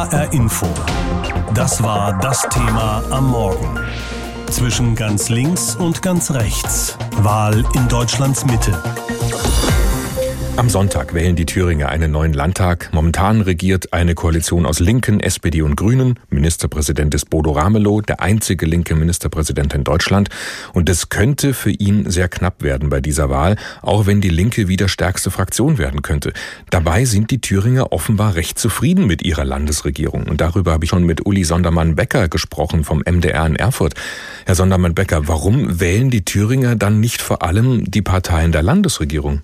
HR Info. Das war das Thema am Morgen. Zwischen ganz links und ganz rechts. Wahl in Deutschlands Mitte. Am Sonntag wählen die Thüringer einen neuen Landtag. Momentan regiert eine Koalition aus Linken, SPD und Grünen. Ministerpräsident ist Bodo Ramelow, der einzige linke Ministerpräsident in Deutschland. Und es könnte für ihn sehr knapp werden bei dieser Wahl, auch wenn die Linke wieder stärkste Fraktion werden könnte. Dabei sind die Thüringer offenbar recht zufrieden mit ihrer Landesregierung. Und darüber habe ich schon mit Uli Sondermann-Becker gesprochen vom MDR in Erfurt. Herr Sondermann-Becker, warum wählen die Thüringer dann nicht vor allem die Parteien der Landesregierung?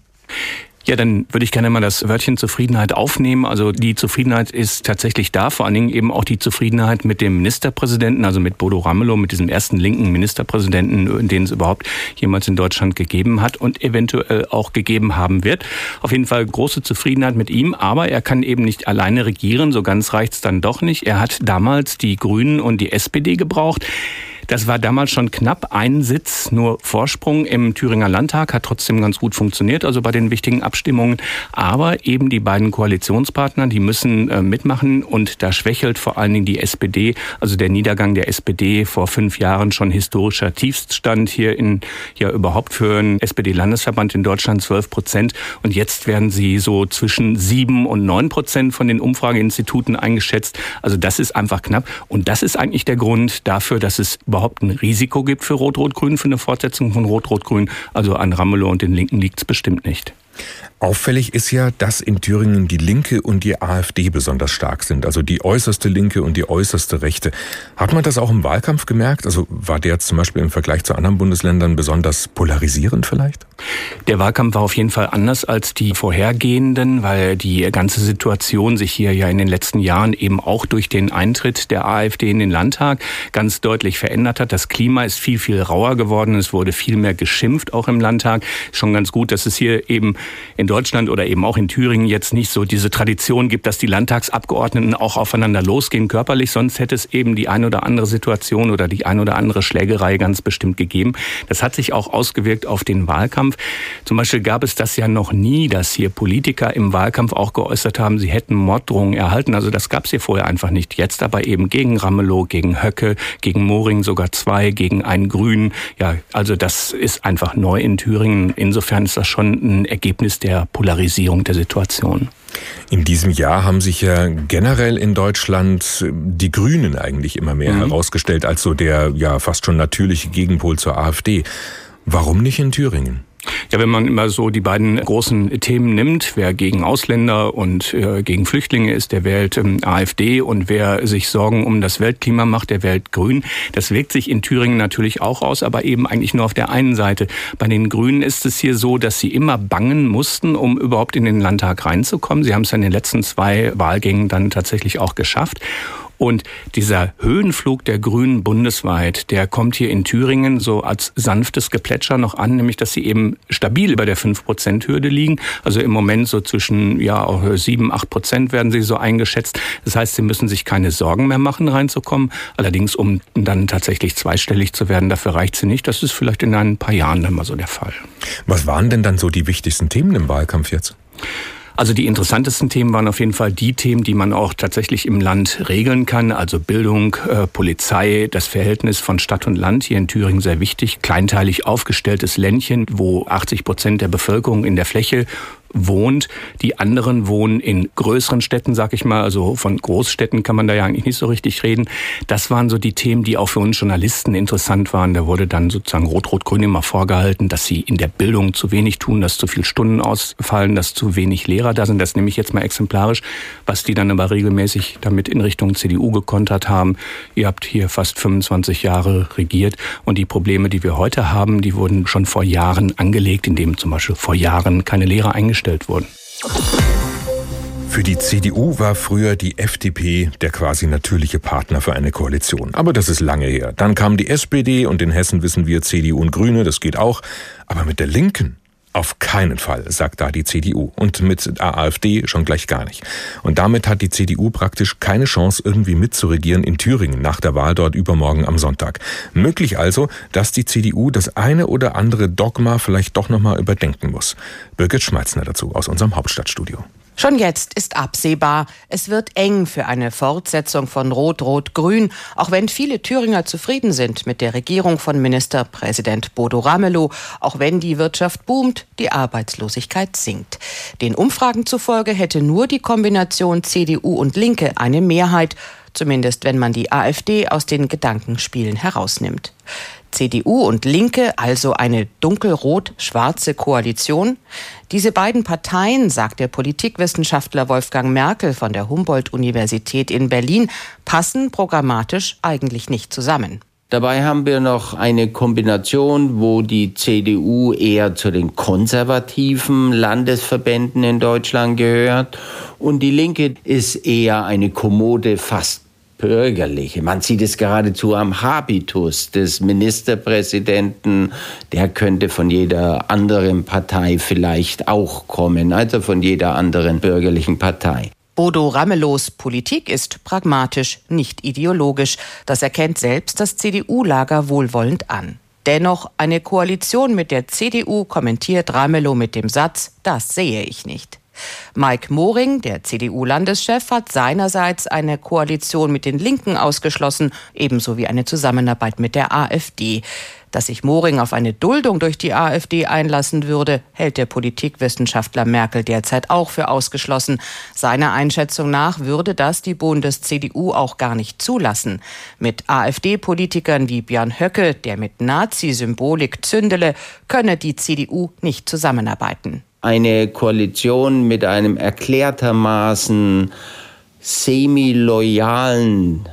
Ja, dann würde ich gerne mal das Wörtchen Zufriedenheit aufnehmen. Also die Zufriedenheit ist tatsächlich da, vor allen Dingen eben auch die Zufriedenheit mit dem Ministerpräsidenten, also mit Bodo Ramelow, mit diesem ersten linken Ministerpräsidenten, den es überhaupt jemals in Deutschland gegeben hat und eventuell auch gegeben haben wird. Auf jeden Fall große Zufriedenheit mit ihm, aber er kann eben nicht alleine regieren, so ganz reicht's dann doch nicht. Er hat damals die Grünen und die SPD gebraucht. Das war damals schon knapp ein Sitz, nur Vorsprung im Thüringer Landtag, hat trotzdem ganz gut funktioniert, also bei den wichtigen Abstimmungen. Aber eben die beiden Koalitionspartner, die müssen äh, mitmachen und da schwächelt vor allen Dingen die SPD, also der Niedergang der SPD vor fünf Jahren schon historischer Tiefststand hier in, ja überhaupt für einen SPD-Landesverband in Deutschland 12 Prozent. Und jetzt werden sie so zwischen sieben und neun Prozent von den Umfrageinstituten eingeschätzt. Also das ist einfach knapp. Und das ist eigentlich der Grund dafür, dass es überhaupt ein Risiko gibt für Rot-Rot-Grün, für eine Fortsetzung von Rot-Rot-Grün. Also an Ramelow und den Linken liegt es bestimmt nicht. Auffällig ist ja, dass in Thüringen die Linke und die AfD besonders stark sind, also die äußerste Linke und die äußerste Rechte. Hat man das auch im Wahlkampf gemerkt? Also war der zum Beispiel im Vergleich zu anderen Bundesländern besonders polarisierend vielleicht? Der Wahlkampf war auf jeden Fall anders als die vorhergehenden, weil die ganze Situation sich hier ja in den letzten Jahren eben auch durch den Eintritt der AfD in den Landtag ganz deutlich verändert hat. Das Klima ist viel, viel rauer geworden. Es wurde viel mehr geschimpft, auch im Landtag. Schon ganz gut, dass es hier eben in Deutschland oder eben auch in Thüringen jetzt nicht so diese Tradition gibt, dass die Landtagsabgeordneten auch aufeinander losgehen körperlich. Sonst hätte es eben die eine oder andere Situation oder die eine oder andere Schlägerei ganz bestimmt gegeben. Das hat sich auch ausgewirkt auf den Wahlkampf. Zum Beispiel gab es das ja noch nie, dass hier Politiker im Wahlkampf auch geäußert haben, sie hätten Morddrohungen erhalten. Also das gab es hier vorher einfach nicht. Jetzt aber eben gegen Ramelow, gegen Höcke, gegen Moring sogar zwei, gegen einen Grünen. Ja, also das ist einfach neu in Thüringen. Insofern ist das schon ein Ergebnis der der Polarisierung der Situation. In diesem Jahr haben sich ja generell in Deutschland die Grünen eigentlich immer mehr mhm. herausgestellt als so der ja fast schon natürliche Gegenpol zur AfD. Warum nicht in Thüringen? Ja, wenn man immer so die beiden großen Themen nimmt, wer gegen Ausländer und äh, gegen Flüchtlinge ist, der wählt ähm, AfD und wer sich Sorgen um das Weltklima macht, der wählt Grün. Das wirkt sich in Thüringen natürlich auch aus, aber eben eigentlich nur auf der einen Seite. Bei den Grünen ist es hier so, dass sie immer bangen mussten, um überhaupt in den Landtag reinzukommen. Sie haben es in den letzten zwei Wahlgängen dann tatsächlich auch geschafft. Und dieser Höhenflug der Grünen bundesweit, der kommt hier in Thüringen so als sanftes Geplätscher noch an, nämlich dass sie eben stabil über der 5-Prozent-Hürde liegen. Also im Moment so zwischen ja auch 7, 8 Prozent werden sie so eingeschätzt. Das heißt, sie müssen sich keine Sorgen mehr machen, reinzukommen. Allerdings, um dann tatsächlich zweistellig zu werden, dafür reicht sie nicht. Das ist vielleicht in ein paar Jahren dann mal so der Fall. Was waren denn dann so die wichtigsten Themen im Wahlkampf jetzt? Also die interessantesten Themen waren auf jeden Fall die Themen, die man auch tatsächlich im Land regeln kann. Also Bildung, äh, Polizei, das Verhältnis von Stadt und Land hier in Thüringen sehr wichtig. Kleinteilig aufgestelltes Ländchen, wo 80 Prozent der Bevölkerung in der Fläche wohnt. Die anderen wohnen in größeren Städten, sag ich mal. Also von Großstädten kann man da ja eigentlich nicht so richtig reden. Das waren so die Themen, die auch für uns Journalisten interessant waren. Da wurde dann sozusagen Rot-Rot-Grün immer vorgehalten, dass sie in der Bildung zu wenig tun, dass zu viel Stunden ausfallen, dass zu wenig Lehrer da sind. Das nehme ich jetzt mal exemplarisch, was die dann aber regelmäßig damit in Richtung CDU gekontert haben. Ihr habt hier fast 25 Jahre regiert und die Probleme, die wir heute haben, die wurden schon vor Jahren angelegt, indem zum Beispiel vor Jahren keine Lehrer eingestellt eingestellt wurden. Für die CDU war früher die FDP der quasi natürliche Partner für eine Koalition. Aber das ist lange her. Dann kam die SPD und in Hessen wissen wir CDU und Grüne, das geht auch. Aber mit der Linken, auf keinen Fall, sagt da die CDU. Und mit der AfD schon gleich gar nicht. Und damit hat die CDU praktisch keine Chance, irgendwie mitzuregieren in Thüringen nach der Wahl dort übermorgen am Sonntag. Möglich also, dass die CDU das eine oder andere Dogma vielleicht doch nochmal überdenken muss. Birgit Schmeitzner dazu aus unserem Hauptstadtstudio. Schon jetzt ist absehbar, es wird eng für eine Fortsetzung von Rot-Rot-Grün, auch wenn viele Thüringer zufrieden sind mit der Regierung von Ministerpräsident Bodo Ramelow, auch wenn die Wirtschaft boomt, die Arbeitslosigkeit sinkt. Den Umfragen zufolge hätte nur die Kombination CDU und Linke eine Mehrheit, zumindest wenn man die AfD aus den Gedankenspielen herausnimmt. CDU und Linke, also eine dunkelrot-schwarze Koalition. Diese beiden Parteien, sagt der Politikwissenschaftler Wolfgang Merkel von der Humboldt-Universität in Berlin, passen programmatisch eigentlich nicht zusammen. Dabei haben wir noch eine Kombination, wo die CDU eher zu den konservativen Landesverbänden in Deutschland gehört und die Linke ist eher eine kommode, fast Bürgerliche. Man sieht es geradezu am Habitus des Ministerpräsidenten. Der könnte von jeder anderen Partei vielleicht auch kommen, also von jeder anderen bürgerlichen Partei. Bodo Ramelows Politik ist pragmatisch, nicht ideologisch. Das erkennt selbst das CDU-Lager wohlwollend an. Dennoch eine Koalition mit der CDU kommentiert Ramelow mit dem Satz, das sehe ich nicht. Mike Moring, der CDU-Landeschef, hat seinerseits eine Koalition mit den Linken ausgeschlossen, ebenso wie eine Zusammenarbeit mit der AfD. Dass sich Moring auf eine Duldung durch die AfD einlassen würde, hält der Politikwissenschaftler Merkel derzeit auch für ausgeschlossen. Seiner Einschätzung nach würde das die Bundes-CDU auch gar nicht zulassen. Mit AfD-Politikern wie Björn Höcke, der mit Nazi-Symbolik zündele, könne die CDU nicht zusammenarbeiten eine Koalition mit einem erklärtermaßen semi-loyalen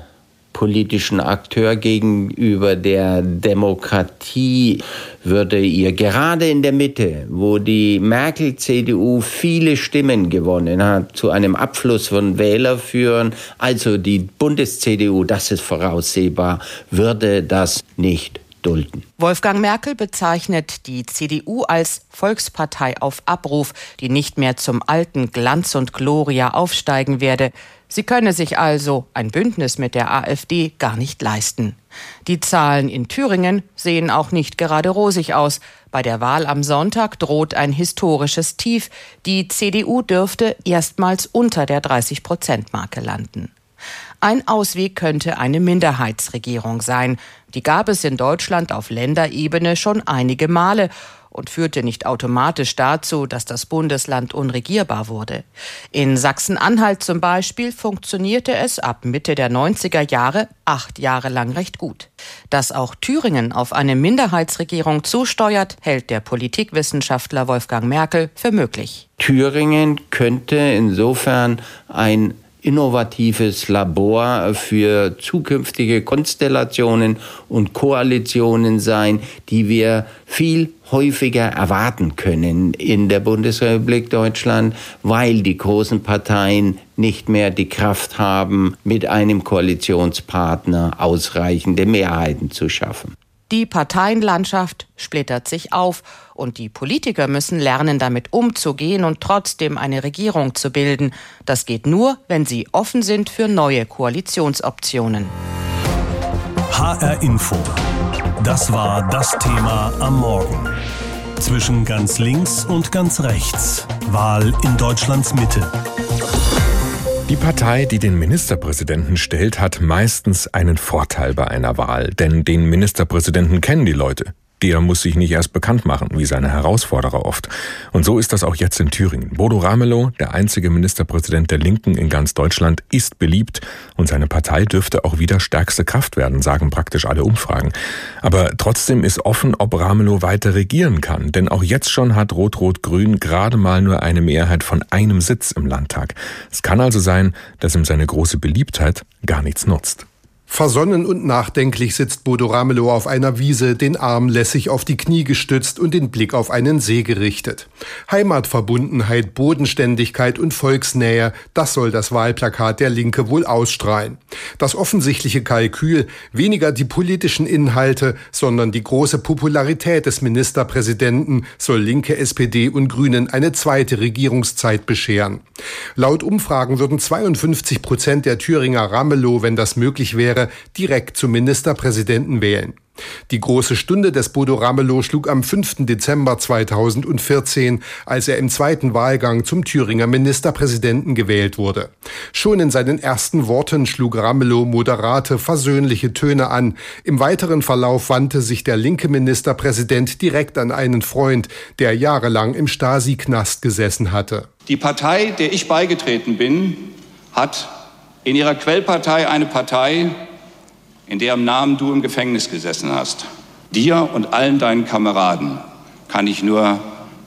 politischen Akteur gegenüber der Demokratie würde ihr gerade in der Mitte, wo die Merkel-CDU viele Stimmen gewonnen hat, zu einem Abfluss von Wähler führen. Also die Bundes-CDU, das ist voraussehbar, würde das nicht dulden. Wolfgang Merkel bezeichnet die CDU als Volkspartei auf Abruf, die nicht mehr zum alten Glanz und Gloria aufsteigen werde. Sie könne sich also ein Bündnis mit der AfD gar nicht leisten. Die Zahlen in Thüringen sehen auch nicht gerade rosig aus. Bei der Wahl am Sonntag droht ein historisches Tief. Die CDU dürfte erstmals unter der 30-Prozent-Marke landen. Ein Ausweg könnte eine Minderheitsregierung sein. Die gab es in Deutschland auf Länderebene schon einige Male und führte nicht automatisch dazu, dass das Bundesland unregierbar wurde. In Sachsen-Anhalt zum Beispiel funktionierte es ab Mitte der 90er Jahre acht Jahre lang recht gut. Dass auch Thüringen auf eine Minderheitsregierung zusteuert, hält der Politikwissenschaftler Wolfgang Merkel für möglich. Thüringen könnte insofern ein innovatives Labor für zukünftige Konstellationen und Koalitionen sein, die wir viel häufiger erwarten können in der Bundesrepublik Deutschland, weil die großen Parteien nicht mehr die Kraft haben, mit einem Koalitionspartner ausreichende Mehrheiten zu schaffen. Die Parteienlandschaft splittert sich auf und die Politiker müssen lernen, damit umzugehen und trotzdem eine Regierung zu bilden. Das geht nur, wenn sie offen sind für neue Koalitionsoptionen. HR Info. Das war das Thema am Morgen. Zwischen ganz links und ganz rechts. Wahl in Deutschlands Mitte. Die Partei, die den Ministerpräsidenten stellt, hat meistens einen Vorteil bei einer Wahl, denn den Ministerpräsidenten kennen die Leute der muss sich nicht erst bekannt machen, wie seine Herausforderer oft. Und so ist das auch jetzt in Thüringen. Bodo Ramelow, der einzige Ministerpräsident der Linken in ganz Deutschland, ist beliebt und seine Partei dürfte auch wieder stärkste Kraft werden, sagen praktisch alle Umfragen. Aber trotzdem ist offen, ob Ramelow weiter regieren kann, denn auch jetzt schon hat Rot-Rot-Grün gerade mal nur eine Mehrheit von einem Sitz im Landtag. Es kann also sein, dass ihm seine große Beliebtheit gar nichts nutzt. Versonnen und nachdenklich sitzt Bodo Ramelow auf einer Wiese, den Arm lässig auf die Knie gestützt und den Blick auf einen See gerichtet. Heimatverbundenheit, Bodenständigkeit und Volksnähe, das soll das Wahlplakat der Linke wohl ausstrahlen. Das offensichtliche Kalkül, weniger die politischen Inhalte, sondern die große Popularität des Ministerpräsidenten soll Linke, SPD und Grünen eine zweite Regierungszeit bescheren. Laut Umfragen würden 52 Prozent der Thüringer Ramelow, wenn das möglich wäre, direkt zum Ministerpräsidenten wählen. Die große Stunde des Bodo Ramelow schlug am 5. Dezember 2014, als er im zweiten Wahlgang zum Thüringer Ministerpräsidenten gewählt wurde. Schon in seinen ersten Worten schlug Ramelow moderate, versöhnliche Töne an. Im weiteren Verlauf wandte sich der linke Ministerpräsident direkt an einen Freund, der jahrelang im Stasi-Knast gesessen hatte. Die Partei, der ich beigetreten bin, hat in ihrer Quellpartei eine Partei, in deren Namen du im Gefängnis gesessen hast. Dir und allen deinen Kameraden kann ich nur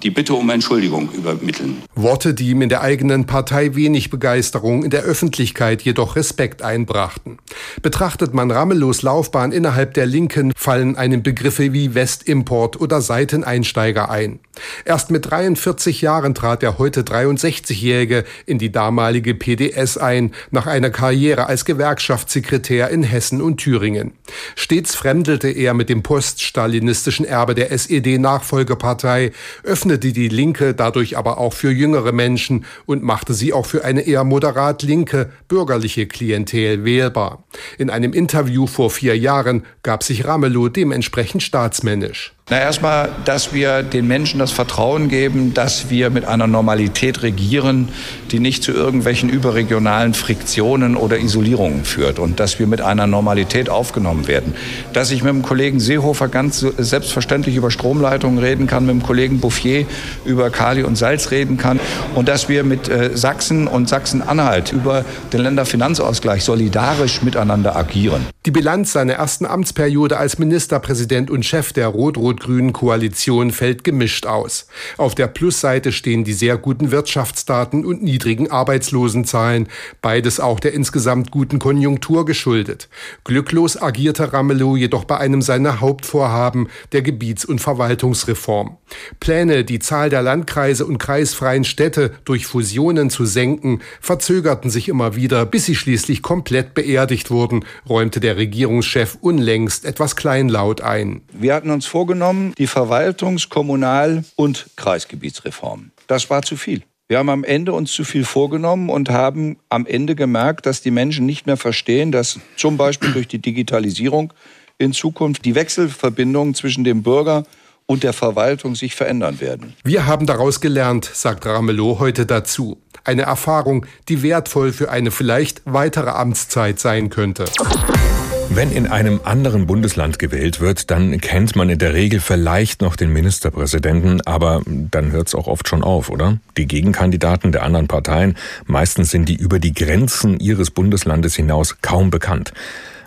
die Bitte um Entschuldigung übermitteln. Worte, die ihm in der eigenen Partei wenig Begeisterung, in der Öffentlichkeit jedoch Respekt einbrachten. Betrachtet man Ramelows Laufbahn innerhalb der Linken, fallen einem Begriffe wie Westimport oder Seiteneinsteiger ein. Erst mit 43 Jahren trat der heute 63-Jährige in die damalige PDS ein, nach einer Karriere als Gewerkschaftssekretär in Hessen und Thüringen. Stets fremdelte er mit dem poststalinistischen Erbe der SED-Nachfolgepartei, öffnete die Linke dadurch aber auch für jüngere Menschen und machte sie auch für eine eher moderat linke, bürgerliche Klientel wählbar. In einem Interview vor vier Jahren gab sich Ramelow dementsprechend staatsmännisch. Na, erstmal, dass wir den Menschen das Vertrauen geben, dass wir mit einer Normalität regieren, die nicht zu irgendwelchen überregionalen Friktionen oder Isolierungen führt und dass wir mit einer Normalität aufgenommen werden. Dass ich mit dem Kollegen Seehofer ganz selbstverständlich über Stromleitungen reden kann, mit dem Kollegen Bouffier über Kali und Salz reden kann und dass wir mit äh, Sachsen und Sachsen-Anhalt über den Länderfinanzausgleich solidarisch miteinander agieren. Die Bilanz seiner ersten Amtsperiode als Ministerpräsident und Chef der Rot-Rot rot-grünen Koalition fällt gemischt aus. Auf der Plusseite stehen die sehr guten Wirtschaftsdaten und niedrigen Arbeitslosenzahlen, beides auch der insgesamt guten Konjunktur geschuldet. Glücklos agierte Ramelow jedoch bei einem seiner Hauptvorhaben, der Gebiets- und Verwaltungsreform. Pläne, die Zahl der Landkreise und kreisfreien Städte durch Fusionen zu senken, verzögerten sich immer wieder, bis sie schließlich komplett beerdigt wurden, räumte der Regierungschef unlängst etwas kleinlaut ein. Wir hatten uns vorgenommen, die Verwaltungs-, Kommunal- und Kreisgebietsreform. Das war zu viel. Wir haben am Ende uns zu viel vorgenommen und haben am Ende gemerkt, dass die Menschen nicht mehr verstehen, dass zum Beispiel durch die Digitalisierung in Zukunft die Wechselverbindungen zwischen dem Bürger und der Verwaltung sich verändern werden. Wir haben daraus gelernt, sagt Ramelow heute dazu. Eine Erfahrung, die wertvoll für eine vielleicht weitere Amtszeit sein könnte. Wenn in einem anderen Bundesland gewählt wird, dann kennt man in der Regel vielleicht noch den Ministerpräsidenten, aber dann hört es auch oft schon auf, oder? Die Gegenkandidaten der anderen Parteien, meistens sind die über die Grenzen ihres Bundeslandes hinaus kaum bekannt.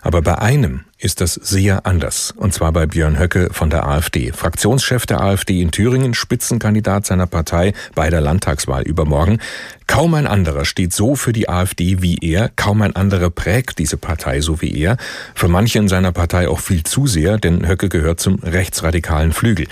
Aber bei einem ist das sehr anders. Und zwar bei Björn Höcke von der AfD. Fraktionschef der AfD in Thüringen, Spitzenkandidat seiner Partei bei der Landtagswahl übermorgen. Kaum ein anderer steht so für die AfD wie er. Kaum ein anderer prägt diese Partei so wie er. Für manche in seiner Partei auch viel zu sehr, denn Höcke gehört zum rechtsradikalen Flügel.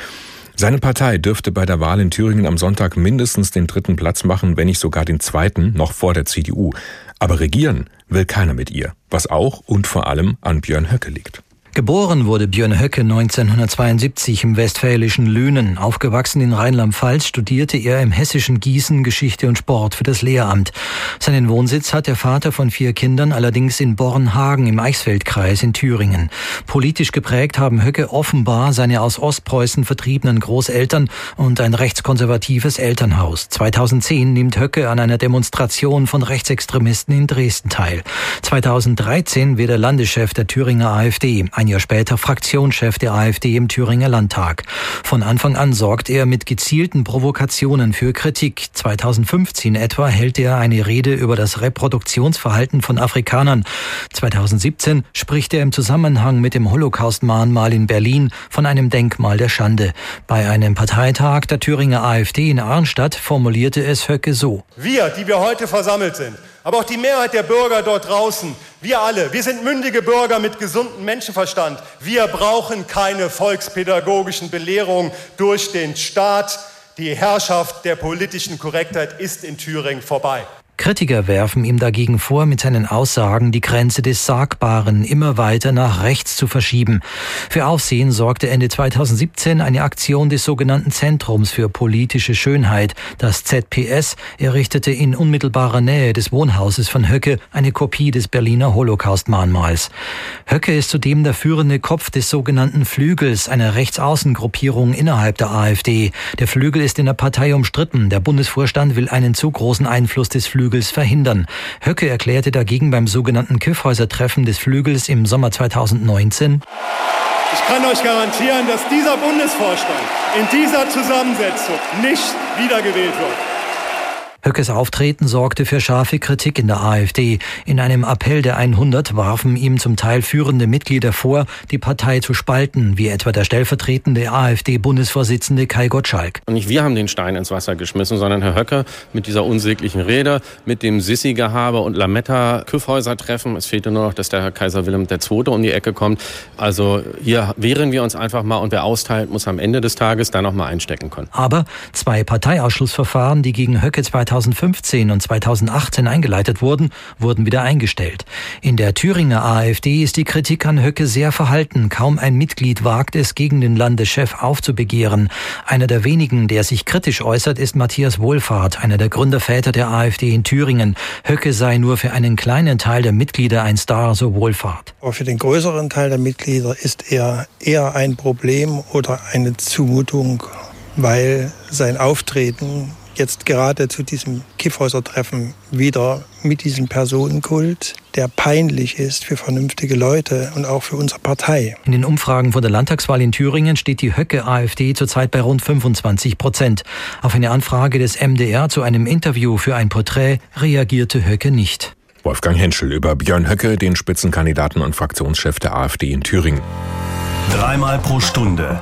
Seine Partei dürfte bei der Wahl in Thüringen am Sonntag mindestens den dritten Platz machen, wenn nicht sogar den zweiten, noch vor der CDU. Aber regieren will keiner mit ihr, was auch und vor allem an Björn Höcke liegt. Geboren wurde Björn Höcke 1972 im westfälischen Lünen. Aufgewachsen in Rheinland-Pfalz studierte er im hessischen Gießen Geschichte und Sport für das Lehramt. Seinen Wohnsitz hat der Vater von vier Kindern allerdings in Bornhagen im Eichsfeldkreis in Thüringen. Politisch geprägt haben Höcke offenbar seine aus Ostpreußen vertriebenen Großeltern und ein rechtskonservatives Elternhaus. 2010 nimmt Höcke an einer Demonstration von Rechtsextremisten in Dresden teil. 2013 wird er Landeschef der Thüringer AfD. Ein ein Jahr später Fraktionschef der AfD im Thüringer Landtag. Von Anfang an sorgt er mit gezielten Provokationen für Kritik. 2015 etwa hält er eine Rede über das Reproduktionsverhalten von Afrikanern. 2017 spricht er im Zusammenhang mit dem Holocaust-Mahnmal in Berlin von einem Denkmal der Schande. Bei einem Parteitag der Thüringer AfD in Arnstadt formulierte es Höcke so. Wir, die wir heute versammelt sind, aber auch die Mehrheit der Bürger dort draußen, wir alle, wir sind mündige Bürger mit gesundem Menschenverstand. Wir brauchen keine volkspädagogischen Belehrungen durch den Staat. Die Herrschaft der politischen Korrektheit ist in Thüringen vorbei. Kritiker werfen ihm dagegen vor, mit seinen Aussagen die Grenze des Sagbaren immer weiter nach rechts zu verschieben. Für Aufsehen sorgte Ende 2017 eine Aktion des sogenannten Zentrums für politische Schönheit. Das ZPS errichtete in unmittelbarer Nähe des Wohnhauses von Höcke eine Kopie des Berliner Holocaust-Mahnmals. Höcke ist zudem der führende Kopf des sogenannten Flügels, einer Rechtsaußengruppierung innerhalb der AfD. Der Flügel ist in der Partei umstritten. Der Bundesvorstand will einen zu großen Einfluss des Flügels verhindern. Höcke erklärte dagegen beim sogenannten Kyffhäuser-Treffen des Flügels im Sommer 2019, ich kann euch garantieren, dass dieser Bundesvorstand in dieser Zusammensetzung nicht wiedergewählt wird. Höckes Auftreten sorgte für scharfe Kritik in der AfD. In einem Appell der 100 warfen ihm zum Teil führende Mitglieder vor, die Partei zu spalten, wie etwa der stellvertretende AfD-Bundesvorsitzende Kai Gottschalk. Und nicht wir haben den Stein ins Wasser geschmissen, sondern Herr Höcke mit dieser unsäglichen Rede, mit dem Sissi-Gehabe und Lametta-Küffhäuser-Treffen. Es fehlte nur noch, dass der Herr Kaiser Wilhelm II. um die Ecke kommt. Also hier wehren wir uns einfach mal und wer austeilt, muss am Ende des Tages da noch mal einstecken können. Aber zwei Parteiausschlussverfahren, die gegen Höcke 2000 2015 und 2018 eingeleitet wurden, wurden wieder eingestellt. In der Thüringer AfD ist die Kritik an Höcke sehr verhalten. Kaum ein Mitglied wagt es, gegen den Landeschef aufzubegehren. Einer der wenigen, der sich kritisch äußert, ist Matthias Wohlfahrt, einer der Gründerväter der AfD in Thüringen. Höcke sei nur für einen kleinen Teil der Mitglieder ein Star, so Wohlfahrt. Aber für den größeren Teil der Mitglieder ist er eher ein Problem oder eine Zumutung, weil sein Auftreten jetzt gerade zu diesem Kiffhäuser-Treffen wieder mit diesem Personenkult, der peinlich ist für vernünftige Leute und auch für unsere Partei. In den Umfragen vor der Landtagswahl in Thüringen steht die Höcke-AfD zurzeit bei rund 25 Prozent. Auf eine Anfrage des MDR zu einem Interview für ein Porträt reagierte Höcke nicht. Wolfgang Henschel über Björn Höcke, den Spitzenkandidaten und Fraktionschef der AfD in Thüringen. Dreimal pro Stunde